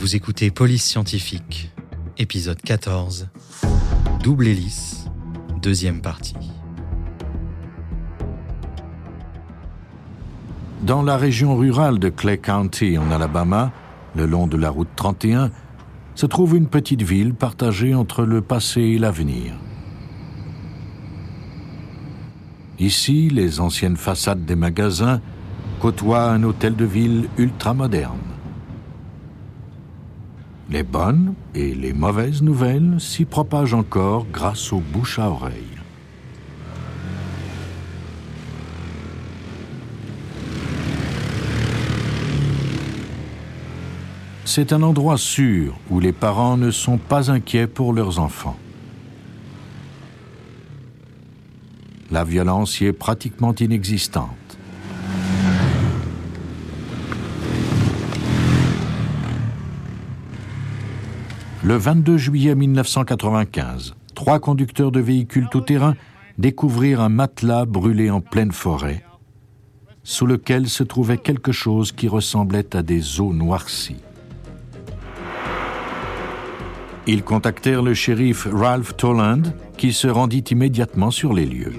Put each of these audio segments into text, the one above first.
Vous écoutez Police Scientifique, épisode 14, Double hélice, deuxième partie. Dans la région rurale de Clay County, en Alabama, le long de la route 31, se trouve une petite ville partagée entre le passé et l'avenir. Ici, les anciennes façades des magasins côtoient un hôtel de ville ultramoderne. Les bonnes et les mauvaises nouvelles s'y propagent encore grâce aux bouches à oreille. C'est un endroit sûr où les parents ne sont pas inquiets pour leurs enfants. La violence y est pratiquement inexistante. Le 22 juillet 1995, trois conducteurs de véhicules tout-terrain découvrirent un matelas brûlé en pleine forêt, sous lequel se trouvait quelque chose qui ressemblait à des eaux noircies. Ils contactèrent le shérif Ralph Toland, qui se rendit immédiatement sur les lieux.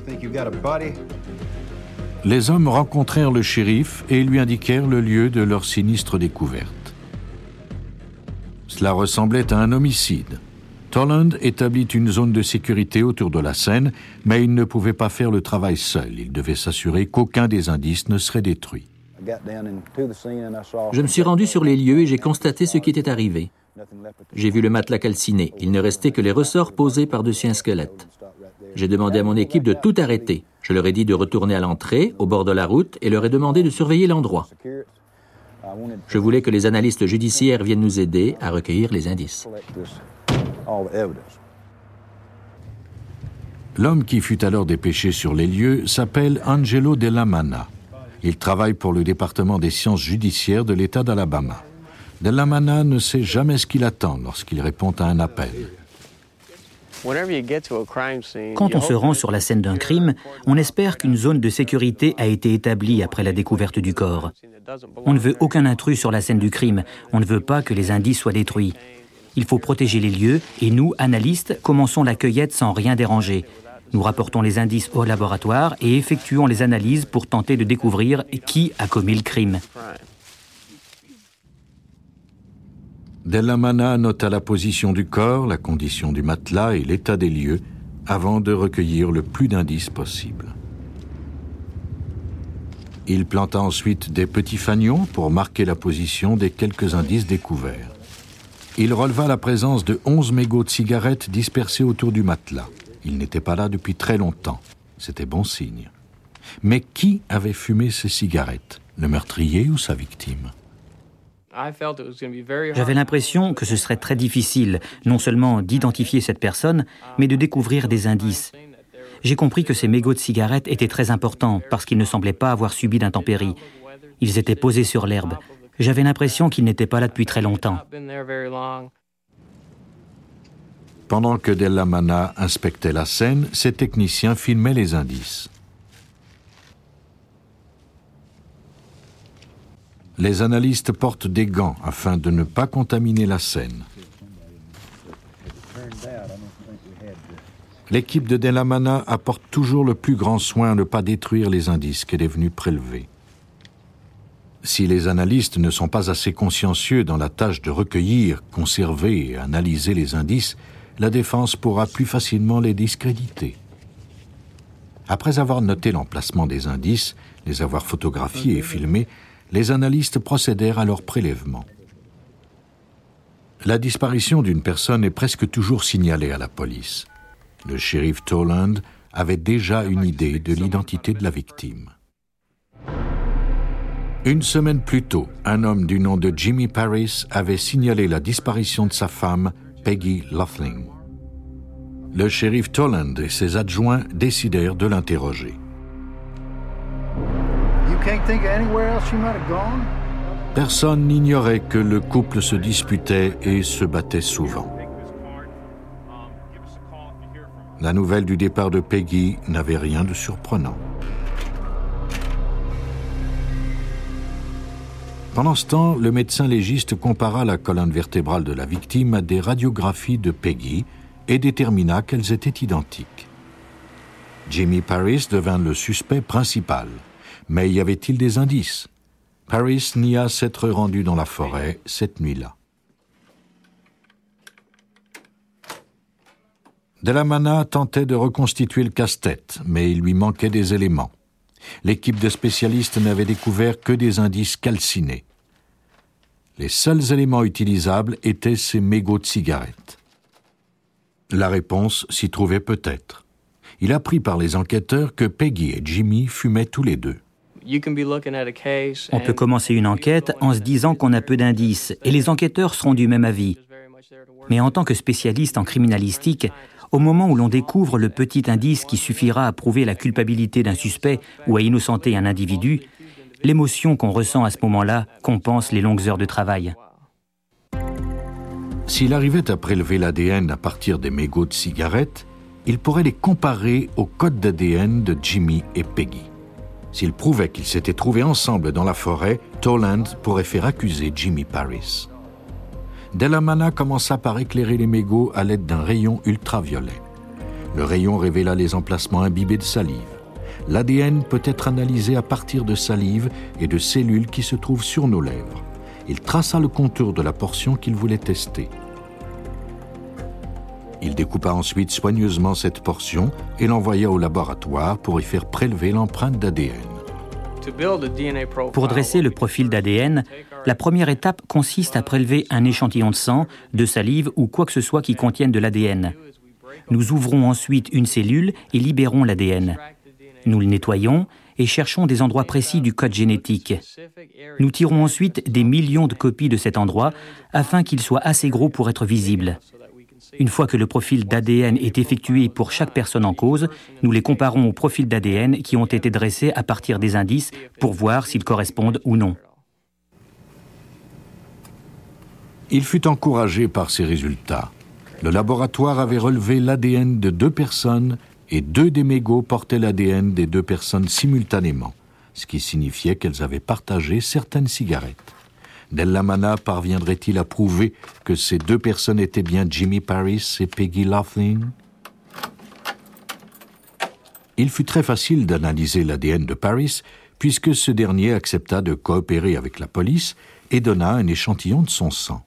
Les hommes rencontrèrent le shérif et lui indiquèrent le lieu de leur sinistre découverte. Cela ressemblait à un homicide. Toland établit une zone de sécurité autour de la scène, mais il ne pouvait pas faire le travail seul. Il devait s'assurer qu'aucun des indices ne serait détruit. Je me suis rendu sur les lieux et j'ai constaté ce qui était arrivé. J'ai vu le matelas calciné. Il ne restait que les ressorts posés par-dessus un squelette. J'ai demandé à mon équipe de tout arrêter. Je leur ai dit de retourner à l'entrée, au bord de la route, et leur ai demandé de surveiller l'endroit. Je voulais que les analystes judiciaires viennent nous aider à recueillir les indices. L'homme qui fut alors dépêché sur les lieux s'appelle Angelo Della Mana. Il travaille pour le département des sciences judiciaires de l'État d'Alabama. Della Mana ne sait jamais ce qu'il attend lorsqu'il répond à un appel. Quand on se rend sur la scène d'un crime, on espère qu'une zone de sécurité a été établie après la découverte du corps. On ne veut aucun intrus sur la scène du crime. On ne veut pas que les indices soient détruits. Il faut protéger les lieux et nous, analystes, commençons la cueillette sans rien déranger. Nous rapportons les indices au laboratoire et effectuons les analyses pour tenter de découvrir qui a commis le crime. Della Mana nota la position du corps, la condition du matelas et l'état des lieux avant de recueillir le plus d'indices possible. Il planta ensuite des petits fanions pour marquer la position des quelques indices découverts. Il releva la présence de onze mégots de cigarettes dispersés autour du matelas. Il n'était pas là depuis très longtemps. C'était bon signe. Mais qui avait fumé ces cigarettes? Le meurtrier ou sa victime? J'avais l'impression que ce serait très difficile, non seulement d'identifier cette personne, mais de découvrir des indices. J'ai compris que ces mégots de cigarettes étaient très importants parce qu'ils ne semblaient pas avoir subi d'intempéries. Ils étaient posés sur l'herbe. J'avais l'impression qu'ils n'étaient pas là depuis très longtemps. Pendant que Della Mana inspectait la scène, ses techniciens filmaient les indices. Les analystes portent des gants afin de ne pas contaminer la scène. L'équipe de Delamana apporte toujours le plus grand soin à ne pas détruire les indices qu'elle est venue prélever. Si les analystes ne sont pas assez consciencieux dans la tâche de recueillir, conserver et analyser les indices, la défense pourra plus facilement les discréditer. Après avoir noté l'emplacement des indices, les avoir photographiés et filmés, les analystes procédèrent à leur prélèvement. La disparition d'une personne est presque toujours signalée à la police. Le shérif Toland avait déjà une idée de l'identité de la victime. Une semaine plus tôt, un homme du nom de Jimmy Paris avait signalé la disparition de sa femme, Peggy Lothling. Le shérif Toland et ses adjoints décidèrent de l'interroger. Personne n'ignorait que le couple se disputait et se battait souvent. La nouvelle du départ de Peggy n'avait rien de surprenant. Pendant ce temps, le médecin légiste compara la colonne vertébrale de la victime à des radiographies de Peggy et détermina qu'elles étaient identiques. Jimmy Paris devint le suspect principal. Mais y avait-il des indices? Paris nia s'être rendu dans la forêt cette nuit-là. Delamana tentait de reconstituer le casse-tête, mais il lui manquait des éléments l'équipe de spécialistes n'avait découvert que des indices calcinés. Les seuls éléments utilisables étaient ces mégots de cigarettes. La réponse s'y trouvait peut-être. Il apprit par les enquêteurs que Peggy et Jimmy fumaient tous les deux. On peut commencer une enquête en se disant qu'on a peu d'indices, et les enquêteurs seront du même avis. Mais en tant que spécialiste en criminalistique, au moment où l'on découvre le petit indice qui suffira à prouver la culpabilité d'un suspect ou à innocenter un individu, l'émotion qu'on ressent à ce moment-là compense les longues heures de travail. S'il arrivait à prélever l'ADN à partir des mégots de cigarettes, il pourrait les comparer au code d'ADN de Jimmy et Peggy. S'il prouvait qu'ils s'étaient trouvés ensemble dans la forêt, Toland pourrait faire accuser Jimmy Paris. Delamana commença par éclairer les mégots à l'aide d'un rayon ultraviolet. Le rayon révéla les emplacements imbibés de salive. L'ADN peut être analysé à partir de salive et de cellules qui se trouvent sur nos lèvres. Il traça le contour de la portion qu'il voulait tester. Il découpa ensuite soigneusement cette portion et l'envoya au laboratoire pour y faire prélever l'empreinte d'ADN. Pour dresser le profil d'ADN, la première étape consiste à prélever un échantillon de sang, de salive ou quoi que ce soit qui contienne de l'ADN. Nous ouvrons ensuite une cellule et libérons l'ADN. Nous le nettoyons et cherchons des endroits précis du code génétique. Nous tirons ensuite des millions de copies de cet endroit afin qu'il soit assez gros pour être visible. Une fois que le profil d'ADN est effectué pour chaque personne en cause, nous les comparons aux profils d'ADN qui ont été dressés à partir des indices pour voir s'ils correspondent ou non. Il fut encouragé par ces résultats. Le laboratoire avait relevé l'ADN de deux personnes et deux des mégots portaient l'ADN des deux personnes simultanément, ce qui signifiait qu'elles avaient partagé certaines cigarettes. Dellamana parviendrait-il à prouver que ces deux personnes étaient bien Jimmy Paris et Peggy Laughlin? Il fut très facile d'analyser l'ADN de Paris, puisque ce dernier accepta de coopérer avec la police et donna un échantillon de son sang.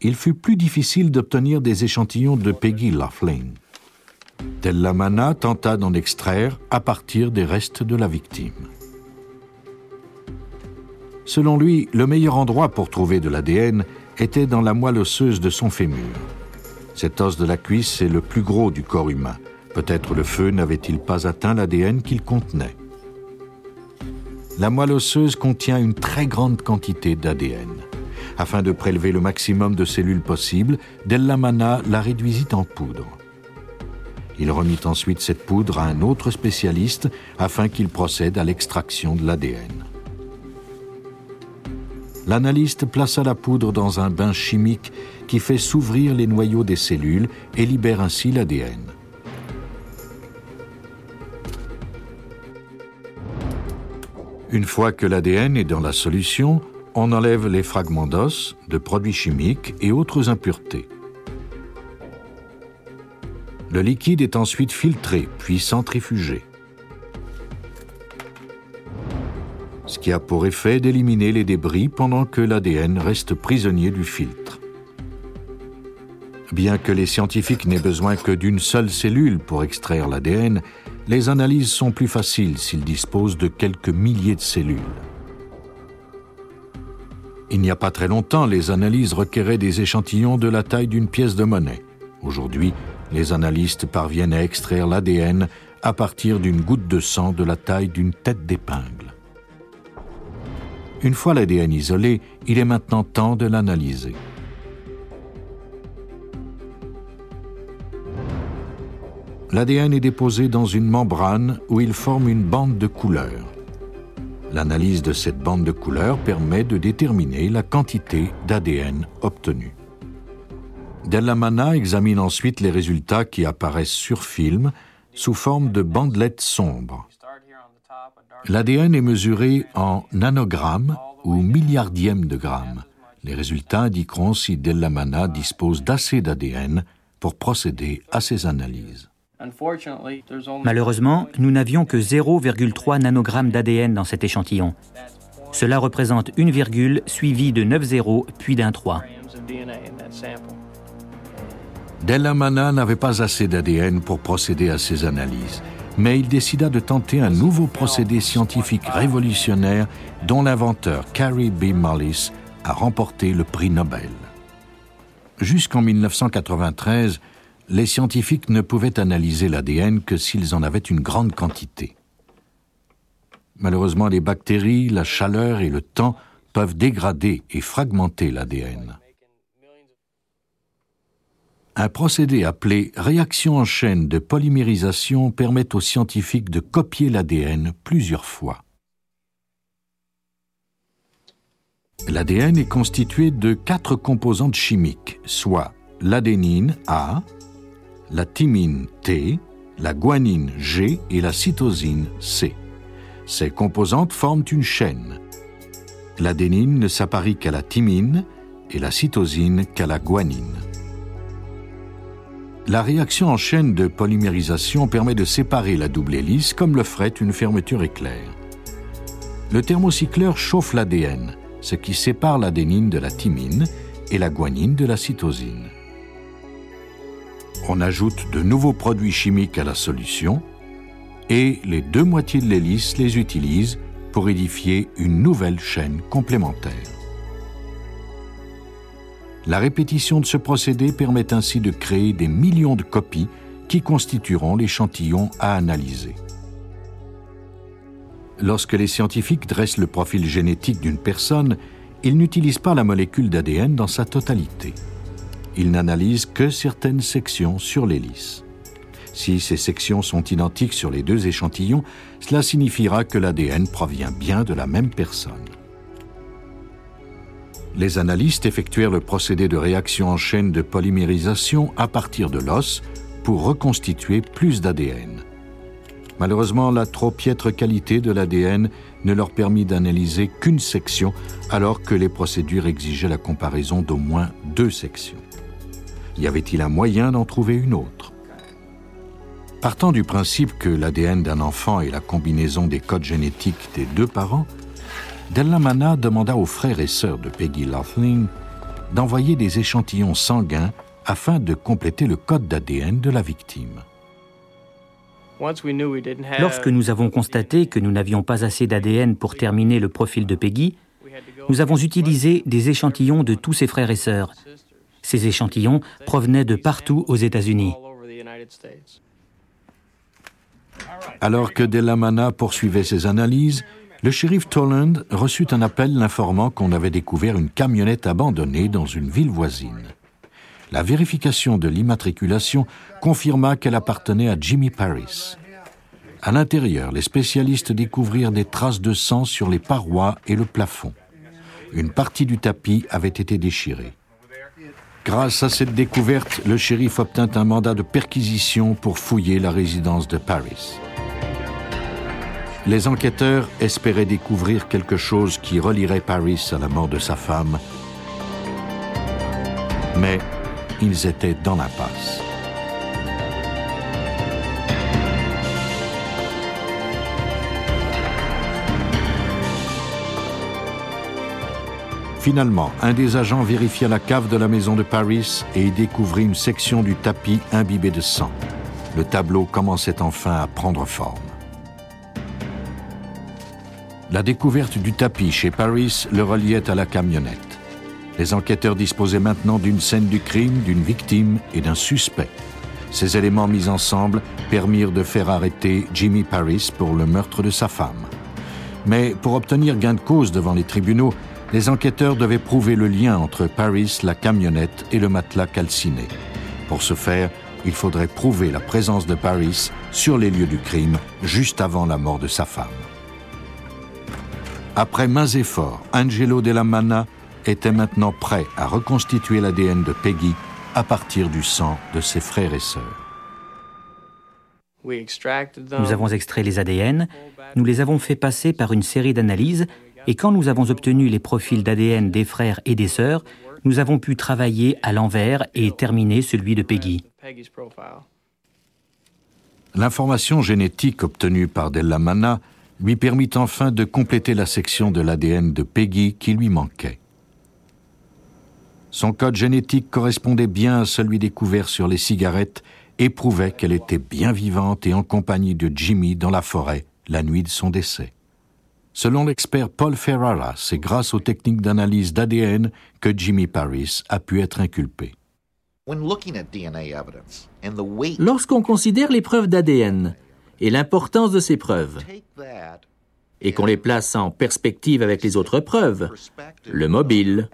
Il fut plus difficile d'obtenir des échantillons de Peggy Laughlin. Tellamana tenta d'en extraire à partir des restes de la victime. Selon lui, le meilleur endroit pour trouver de l'ADN était dans la moelle osseuse de son fémur. Cet os de la cuisse est le plus gros du corps humain. Peut-être le feu n'avait-il pas atteint l'ADN qu'il contenait. La moelle osseuse contient une très grande quantité d'ADN. Afin de prélever le maximum de cellules possibles, Dellamana la réduisit en poudre. Il remit ensuite cette poudre à un autre spécialiste afin qu'il procède à l'extraction de l'ADN. L'analyste plaça la poudre dans un bain chimique qui fait s'ouvrir les noyaux des cellules et libère ainsi l'ADN. Une fois que l'ADN est dans la solution, on enlève les fragments d'os, de produits chimiques et autres impuretés. Le liquide est ensuite filtré, puis centrifugé. Ce qui a pour effet d'éliminer les débris pendant que l'ADN reste prisonnier du filtre. Bien que les scientifiques n'aient besoin que d'une seule cellule pour extraire l'ADN, les analyses sont plus faciles s'ils disposent de quelques milliers de cellules. Il n'y a pas très longtemps, les analyses requéraient des échantillons de la taille d'une pièce de monnaie. Aujourd'hui, les analystes parviennent à extraire l'ADN à partir d'une goutte de sang de la taille d'une tête d'épingle. Une fois l'ADN isolé, il est maintenant temps de l'analyser. L'ADN est déposé dans une membrane où il forme une bande de couleur. L'analyse de cette bande de couleur permet de déterminer la quantité d'ADN obtenue. Dellamana examine ensuite les résultats qui apparaissent sur film, sous forme de bandelettes sombres. L'ADN est mesuré en nanogrammes ou milliardièmes de grammes. Les résultats indiqueront si Dellamana dispose d'assez d'ADN pour procéder à ces analyses. Malheureusement, nous n'avions que 0,3 nanogrammes d'ADN dans cet échantillon. Cela représente une virgule suivie de 9 zéros puis d'un 3. Dellamana n'avait pas assez d'ADN pour procéder à ces analyses, mais il décida de tenter un nouveau procédé scientifique révolutionnaire dont l'inventeur Carrie B. Mullis a remporté le prix Nobel. Jusqu'en 1993, les scientifiques ne pouvaient analyser l'ADN que s'ils en avaient une grande quantité. Malheureusement, les bactéries, la chaleur et le temps peuvent dégrader et fragmenter l'ADN. Un procédé appelé réaction en chaîne de polymérisation permet aux scientifiques de copier l'ADN plusieurs fois. L'ADN est constitué de quatre composantes chimiques, soit l'adénine A, la thymine T, la guanine G et la cytosine C. Ces composantes forment une chaîne. L'adénine ne s'apparie qu'à la thymine et la cytosine qu'à la guanine. La réaction en chaîne de polymérisation permet de séparer la double hélice comme le ferait une fermeture éclair. Le thermocycleur chauffe l'ADN, ce qui sépare l'adénine de la thymine et la guanine de la cytosine. On ajoute de nouveaux produits chimiques à la solution et les deux moitiés de l'hélice les utilisent pour édifier une nouvelle chaîne complémentaire. La répétition de ce procédé permet ainsi de créer des millions de copies qui constitueront l'échantillon à analyser. Lorsque les scientifiques dressent le profil génétique d'une personne, ils n'utilisent pas la molécule d'ADN dans sa totalité. Ils n'analysent que certaines sections sur l'hélice. Si ces sections sont identiques sur les deux échantillons, cela signifiera que l'ADN provient bien de la même personne. Les analystes effectuèrent le procédé de réaction en chaîne de polymérisation à partir de l'os pour reconstituer plus d'ADN. Malheureusement, la trop piètre qualité de l'ADN ne leur permit d'analyser qu'une section alors que les procédures exigeaient la comparaison d'au moins deux sections. Y avait-il un moyen d'en trouver une autre? Partant du principe que l'ADN d'un enfant est la combinaison des codes génétiques des deux parents, Dellamana demanda aux frères et sœurs de Peggy Laughlin d'envoyer des échantillons sanguins afin de compléter le code d'ADN de la victime. Lorsque nous avons constaté que nous n'avions pas assez d'ADN pour terminer le profil de Peggy, nous avons utilisé des échantillons de tous ses frères et sœurs. Ces échantillons provenaient de partout aux États-Unis. Alors que Delamana poursuivait ses analyses, le shérif Toland reçut un appel l'informant qu'on avait découvert une camionnette abandonnée dans une ville voisine. La vérification de l'immatriculation confirma qu'elle appartenait à Jimmy Paris. À l'intérieur, les spécialistes découvrirent des traces de sang sur les parois et le plafond. Une partie du tapis avait été déchirée. Grâce à cette découverte, le shérif obtint un mandat de perquisition pour fouiller la résidence de Paris. Les enquêteurs espéraient découvrir quelque chose qui relierait Paris à la mort de sa femme, mais ils étaient dans l'impasse. Finalement, un des agents vérifia la cave de la maison de Paris et y découvrit une section du tapis imbibé de sang. Le tableau commençait enfin à prendre forme. La découverte du tapis chez Paris le reliait à la camionnette. Les enquêteurs disposaient maintenant d'une scène du crime, d'une victime et d'un suspect. Ces éléments mis ensemble permirent de faire arrêter Jimmy Paris pour le meurtre de sa femme. Mais pour obtenir gain de cause devant les tribunaux, les enquêteurs devaient prouver le lien entre Paris, la camionnette et le matelas calciné. Pour ce faire, il faudrait prouver la présence de Paris sur les lieux du crime juste avant la mort de sa femme. Après mains efforts, Angelo Della Manna était maintenant prêt à reconstituer l'ADN de Peggy à partir du sang de ses frères et sœurs. Nous avons extrait les ADN, nous les avons fait passer par une série d'analyses, et quand nous avons obtenu les profils d'ADN des frères et des sœurs, nous avons pu travailler à l'envers et terminer celui de Peggy. L'information génétique obtenue par Della Manna lui permit enfin de compléter la section de l'ADN de Peggy qui lui manquait. Son code génétique correspondait bien à celui découvert sur les cigarettes et prouvait qu'elle était bien vivante et en compagnie de Jimmy dans la forêt la nuit de son décès. Selon l'expert Paul Ferrara, c'est grâce aux techniques d'analyse d'ADN que Jimmy Paris a pu être inculpé. Lorsqu'on considère les preuves d'ADN et l'importance de ces preuves, et qu'on les place en perspective avec les autres preuves, le mobile,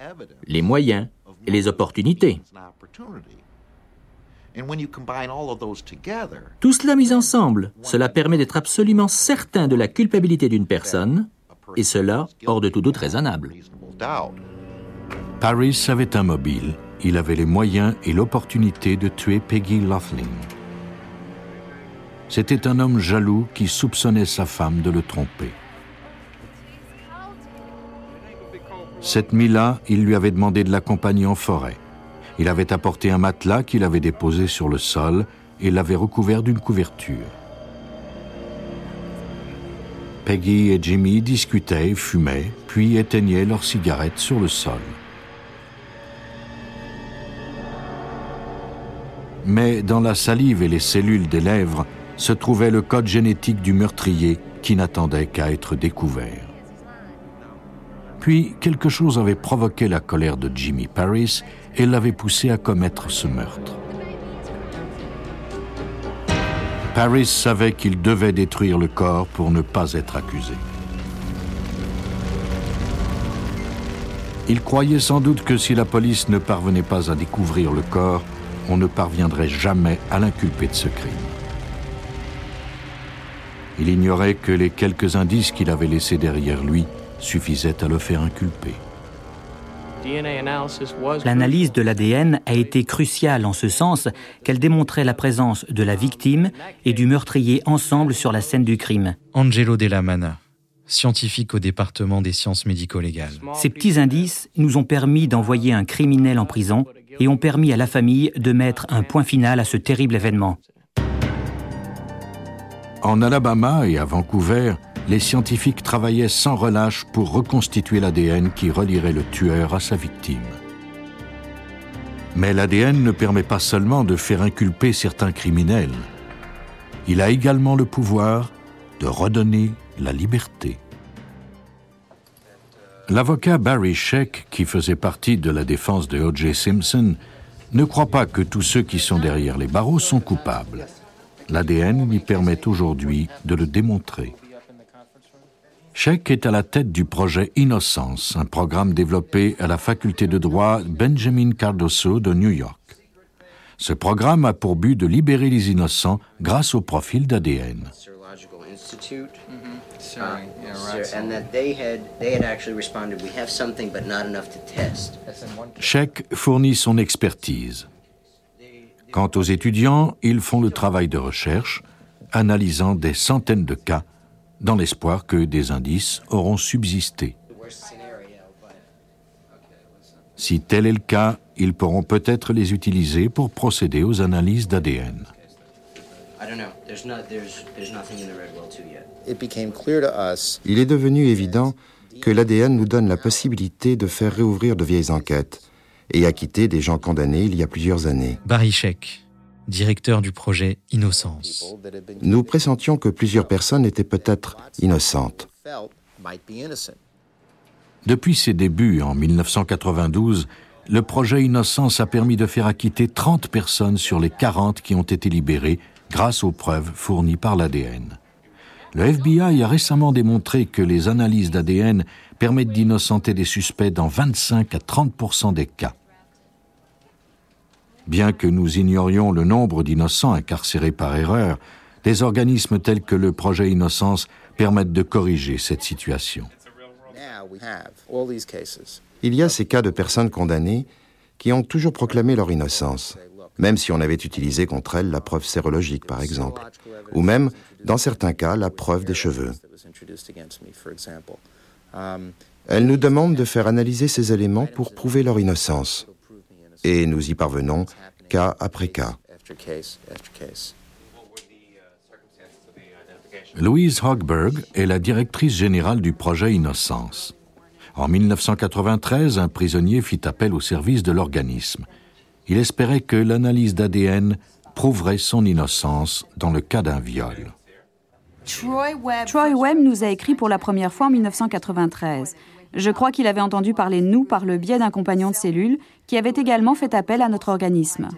les moyens et les opportunités. Tout cela mis ensemble, cela permet d'être absolument certain de la culpabilité d'une personne, et cela hors de tout doute raisonnable. Paris avait un mobile, il avait les moyens et l'opportunité de tuer Peggy Laughlin. C'était un homme jaloux qui soupçonnait sa femme de le tromper. Cette nuit-là, il lui avait demandé de l'accompagner en forêt. Il avait apporté un matelas qu'il avait déposé sur le sol et l'avait recouvert d'une couverture. Peggy et Jimmy discutaient, fumaient, puis éteignaient leurs cigarettes sur le sol. Mais dans la salive et les cellules des lèvres se trouvait le code génétique du meurtrier qui n'attendait qu'à être découvert. Puis quelque chose avait provoqué la colère de Jimmy Paris et l'avait poussé à commettre ce meurtre. Paris savait qu'il devait détruire le corps pour ne pas être accusé. Il croyait sans doute que si la police ne parvenait pas à découvrir le corps, on ne parviendrait jamais à l'inculper de ce crime. Il ignorait que les quelques indices qu'il avait laissés derrière lui suffisait à le faire inculper. L'analyse de l'ADN a été cruciale en ce sens qu'elle démontrait la présence de la victime et du meurtrier ensemble sur la scène du crime. Angelo Della Mana, scientifique au département des sciences médico-légales. Ces petits indices nous ont permis d'envoyer un criminel en prison et ont permis à la famille de mettre un point final à ce terrible événement. En Alabama et à Vancouver, les scientifiques travaillaient sans relâche pour reconstituer l'ADN qui relierait le tueur à sa victime. Mais l'ADN ne permet pas seulement de faire inculper certains criminels. Il a également le pouvoir de redonner la liberté. L'avocat Barry Sheck, qui faisait partie de la défense de O.J. Simpson, ne croit pas que tous ceux qui sont derrière les barreaux sont coupables. L'ADN lui permet aujourd'hui de le démontrer. Sheck est à la tête du projet Innocence, un programme développé à la faculté de droit Benjamin Cardoso de New York. Ce programme a pour but de libérer les innocents grâce au profil d'ADN. Sheck fournit son expertise. Quant aux étudiants, ils font le travail de recherche, analysant des centaines de cas dans l'espoir que des indices auront subsisté. Si tel est le cas, ils pourront peut-être les utiliser pour procéder aux analyses d'ADN. Il est devenu évident que l'ADN nous donne la possibilité de faire réouvrir de vieilles enquêtes et acquitter des gens condamnés il y a plusieurs années. Barry Sheck, directeur du projet Innocence. Nous pressentions que plusieurs personnes étaient peut-être innocentes. Depuis ses débuts en 1992, le projet Innocence a permis de faire acquitter 30 personnes sur les 40 qui ont été libérées grâce aux preuves fournies par l'ADN. Le FBI a récemment démontré que les analyses d'ADN permettent d'innocenter des suspects dans 25 à 30% des cas. Bien que nous ignorions le nombre d'innocents incarcérés par erreur, des organismes tels que le projet Innocence permettent de corriger cette situation. Il y a ces cas de personnes condamnées qui ont toujours proclamé leur innocence. même si on avait utilisé contre elle la preuve sérologique, par exemple, ou même, dans certains cas, la preuve des cheveux. Elle nous demande de faire analyser ces éléments pour prouver leur innocence, et nous y parvenons cas après cas. Louise Hogberg est la directrice générale du projet Innocence. En 1993, un prisonnier fit appel au service de l'organisme. Il espérait que l'analyse d'ADN prouverait son innocence dans le cas d'un viol. Troy Webb nous a écrit pour la première fois en 1993. Je crois qu'il avait entendu parler de nous par le biais d'un compagnon de cellule qui avait également fait appel à notre organisme.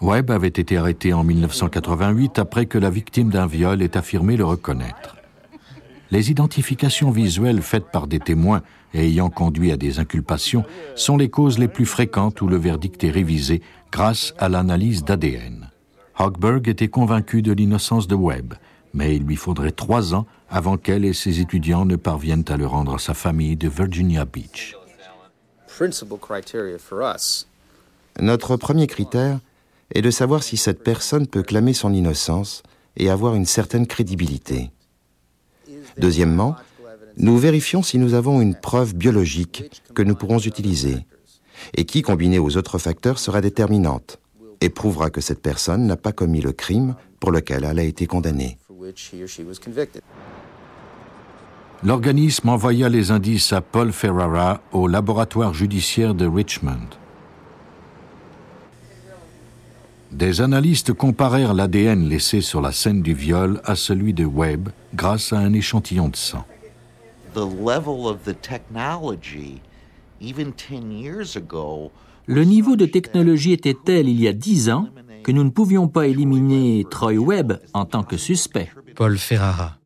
Webb avait été arrêté en 1988 après que la victime d'un viol ait affirmé le reconnaître. Les identifications visuelles faites par des témoins et ayant conduit à des inculpations sont les causes les plus fréquentes où le verdict est révisé grâce à l'analyse d'ADN. Hochberg était convaincu de l'innocence de Webb, mais il lui faudrait trois ans avant qu'elle et ses étudiants ne parviennent à le rendre à sa famille de Virginia Beach. Notre premier critère est de savoir si cette personne peut clamer son innocence et avoir une certaine crédibilité. Deuxièmement, nous vérifions si nous avons une preuve biologique que nous pourrons utiliser et qui, combinée aux autres facteurs, sera déterminante et prouvera que cette personne n'a pas commis le crime pour lequel elle a été condamnée. L'organisme envoya les indices à Paul Ferrara au laboratoire judiciaire de Richmond. Des analystes comparèrent l'ADN laissé sur la scène du viol à celui de Webb grâce à un échantillon de sang. Le niveau de technologie était tel il y a dix ans que nous ne pouvions pas éliminer Troy Webb en tant que suspect. Paul Ferrara,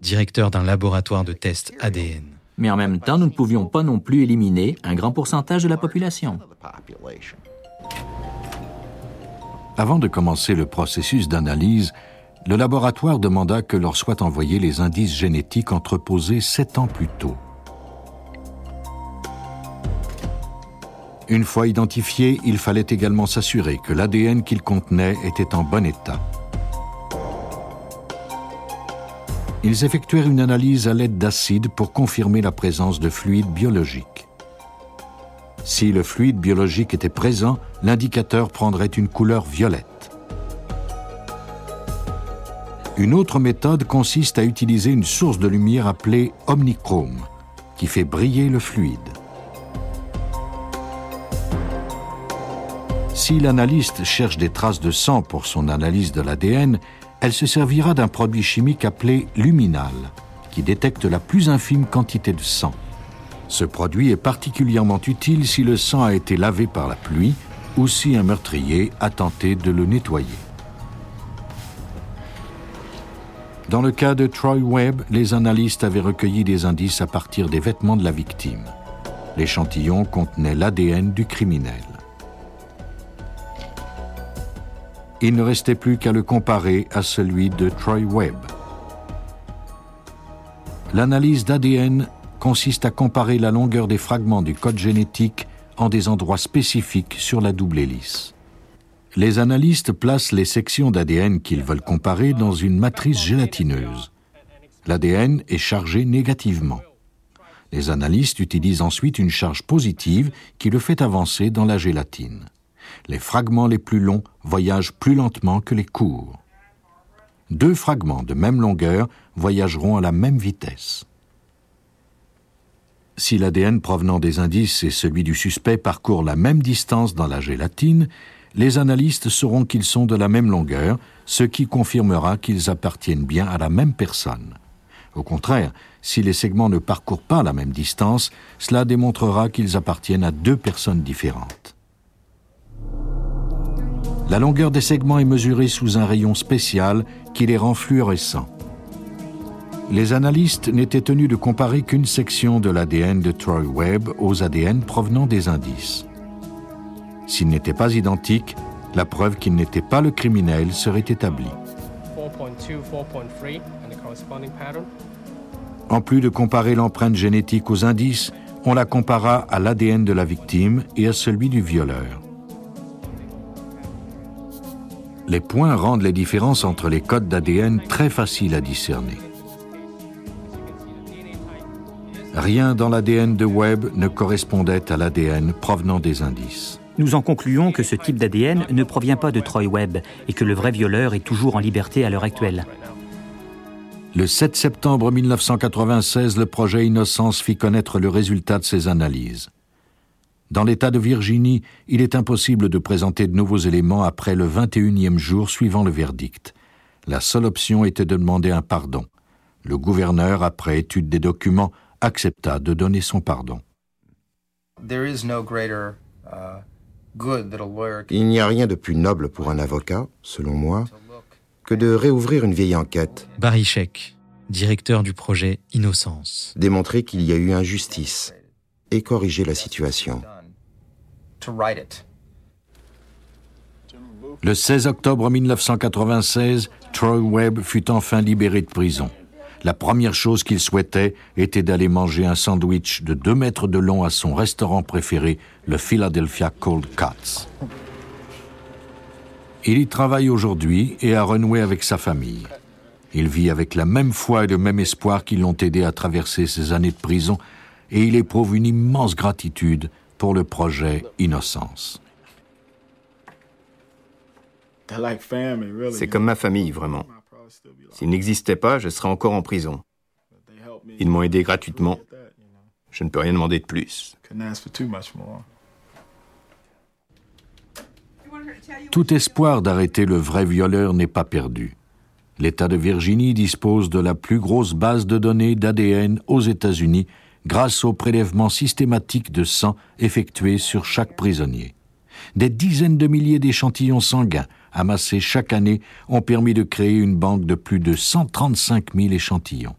directeur d'un laboratoire de tests ADN. Mais en même temps, nous ne pouvions pas non plus éliminer un grand pourcentage de la population. Avant de commencer le processus d'analyse, le laboratoire demanda que leur soient envoyés les indices génétiques entreposés sept ans plus tôt. Une fois identifiés, il fallait également s'assurer que l'ADN qu'ils contenaient était en bon état. Ils effectuèrent une analyse à l'aide d'acide pour confirmer la présence de fluides biologiques. Si le fluide biologique était présent, l'indicateur prendrait une couleur violette. Une autre méthode consiste à utiliser une source de lumière appelée omnichrome, qui fait briller le fluide. Si l'analyste cherche des traces de sang pour son analyse de l'ADN, elle se servira d'un produit chimique appelé luminal, qui détecte la plus infime quantité de sang. Ce produit est particulièrement utile si le sang a été lavé par la pluie ou si un meurtrier a tenté de le nettoyer. Dans le cas de Troy Webb, les analystes avaient recueilli des indices à partir des vêtements de la victime. L'échantillon contenait l'ADN du criminel. Il ne restait plus qu'à le comparer à celui de Troy Webb. L'analyse d'ADN consiste à comparer la longueur des fragments du code génétique en des endroits spécifiques sur la double hélice. Les analystes placent les sections d'ADN qu'ils veulent comparer dans une matrice gélatineuse. L'ADN est chargé négativement. Les analystes utilisent ensuite une charge positive qui le fait avancer dans la gélatine. Les fragments les plus longs voyagent plus lentement que les courts. Deux fragments de même longueur voyageront à la même vitesse. Si l'ADN provenant des indices et celui du suspect parcourent la même distance dans la gélatine, les analystes sauront qu'ils sont de la même longueur, ce qui confirmera qu'ils appartiennent bien à la même personne. Au contraire, si les segments ne parcourent pas la même distance, cela démontrera qu'ils appartiennent à deux personnes différentes. La longueur des segments est mesurée sous un rayon spécial qui les rend fluorescents les analystes n'étaient tenus de comparer qu'une section de l'ADN de Troy Webb aux ADN provenant des indices. S'ils n'étaient pas identiques, la preuve qu'il n'était pas le criminel serait établie. En plus de comparer l'empreinte génétique aux indices, on la compara à l'ADN de la victime et à celui du violeur. Les points rendent les différences entre les codes d'ADN très faciles à discerner. Rien dans l'ADN de Webb ne correspondait à l'ADN provenant des indices. Nous en concluons que ce type d'ADN ne provient pas de Troy Webb et que le vrai violeur est toujours en liberté à l'heure actuelle. Le 7 septembre 1996, le projet Innocence fit connaître le résultat de ses analyses. Dans l'État de Virginie, il est impossible de présenter de nouveaux éléments après le 21e jour suivant le verdict. La seule option était de demander un pardon. Le gouverneur, après étude des documents, accepta de donner son pardon. Il n'y a rien de plus noble pour un avocat, selon moi, que de réouvrir une vieille enquête. Barry Sheck, directeur du projet Innocence. Démontrer qu'il y a eu injustice et corriger la situation. Le 16 octobre 1996, Troy Webb fut enfin libéré de prison. La première chose qu'il souhaitait était d'aller manger un sandwich de deux mètres de long à son restaurant préféré, le Philadelphia Cold Cuts. Il y travaille aujourd'hui et a renoué avec sa famille. Il vit avec la même foi et le même espoir qui l'ont aidé à traverser ces années de prison et il éprouve une immense gratitude pour le projet Innocence. C'est comme ma famille, vraiment. S'ils n'existaient pas, je serais encore en prison. Ils m'ont aidé gratuitement. Je ne peux rien demander de plus. Tout espoir d'arrêter le vrai violeur n'est pas perdu. L'État de Virginie dispose de la plus grosse base de données d'ADN aux États-Unis grâce au prélèvement systématique de sang effectué sur chaque prisonnier. Des dizaines de milliers d'échantillons sanguins amassés chaque année ont permis de créer une banque de plus de 135 000 échantillons.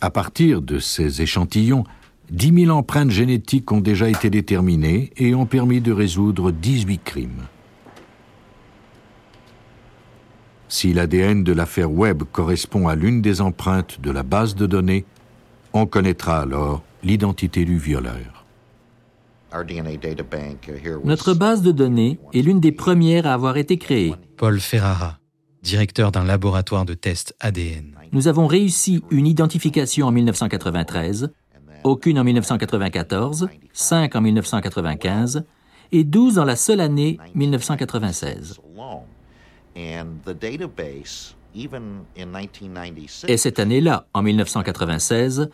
À partir de ces échantillons, 10 000 empreintes génétiques ont déjà été déterminées et ont permis de résoudre 18 crimes. Si l'ADN de l'affaire Webb correspond à l'une des empreintes de la base de données, on connaîtra alors l'identité du violeur. Notre base de données est l'une des premières à avoir été créée. Paul Ferrara, directeur d'un laboratoire de tests ADN. Nous avons réussi une identification en 1993, aucune en 1994, cinq en 1995 et 12 dans la seule année 1996. Et cette année-là, en 1996,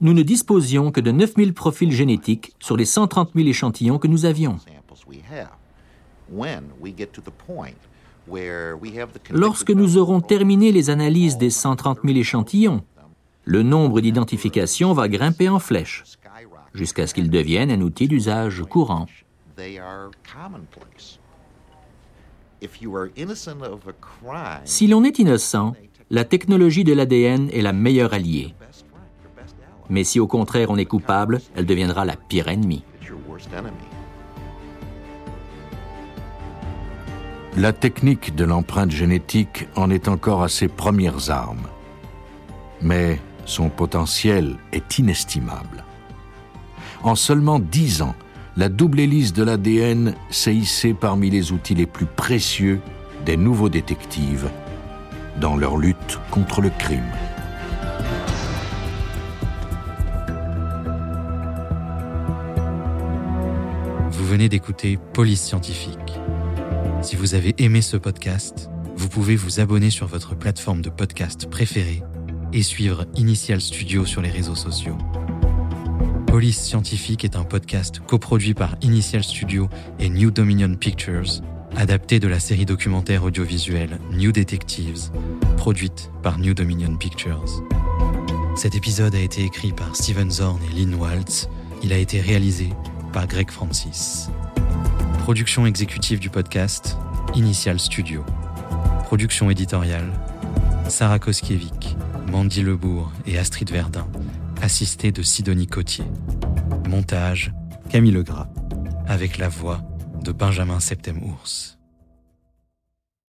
nous ne disposions que de 9000 profils génétiques sur les 130 000 échantillons que nous avions. Lorsque nous aurons terminé les analyses des 130 000 échantillons, le nombre d'identifications va grimper en flèche, jusqu'à ce qu'il devienne un outil d'usage courant. Si l'on est innocent, la technologie de l'ADN est la meilleure alliée. Mais si au contraire on est coupable, elle deviendra la pire ennemie. La technique de l'empreinte génétique en est encore à ses premières armes. Mais son potentiel est inestimable. En seulement dix ans, la double hélice de l'ADN s'est hissée parmi les outils les plus précieux des nouveaux détectives dans leur lutte contre le crime. Vous venez d'écouter Police Scientifique. Si vous avez aimé ce podcast, vous pouvez vous abonner sur votre plateforme de podcast préférée et suivre Initial Studio sur les réseaux sociaux. Police Scientifique est un podcast coproduit par Initial Studio et New Dominion Pictures, adapté de la série documentaire audiovisuelle New Detectives, produite par New Dominion Pictures. Cet épisode a été écrit par Steven Zorn et Lynn Waltz. Il a été réalisé par Greg Francis. Production exécutive du podcast, Initial Studio. Production éditoriale, Sarah Koskiewicz, Mandy Lebourg et Astrid Verdun assisté de Sidonie Cotier. Montage, Camille Legras, avec la voix de Benjamin Septem-Ours.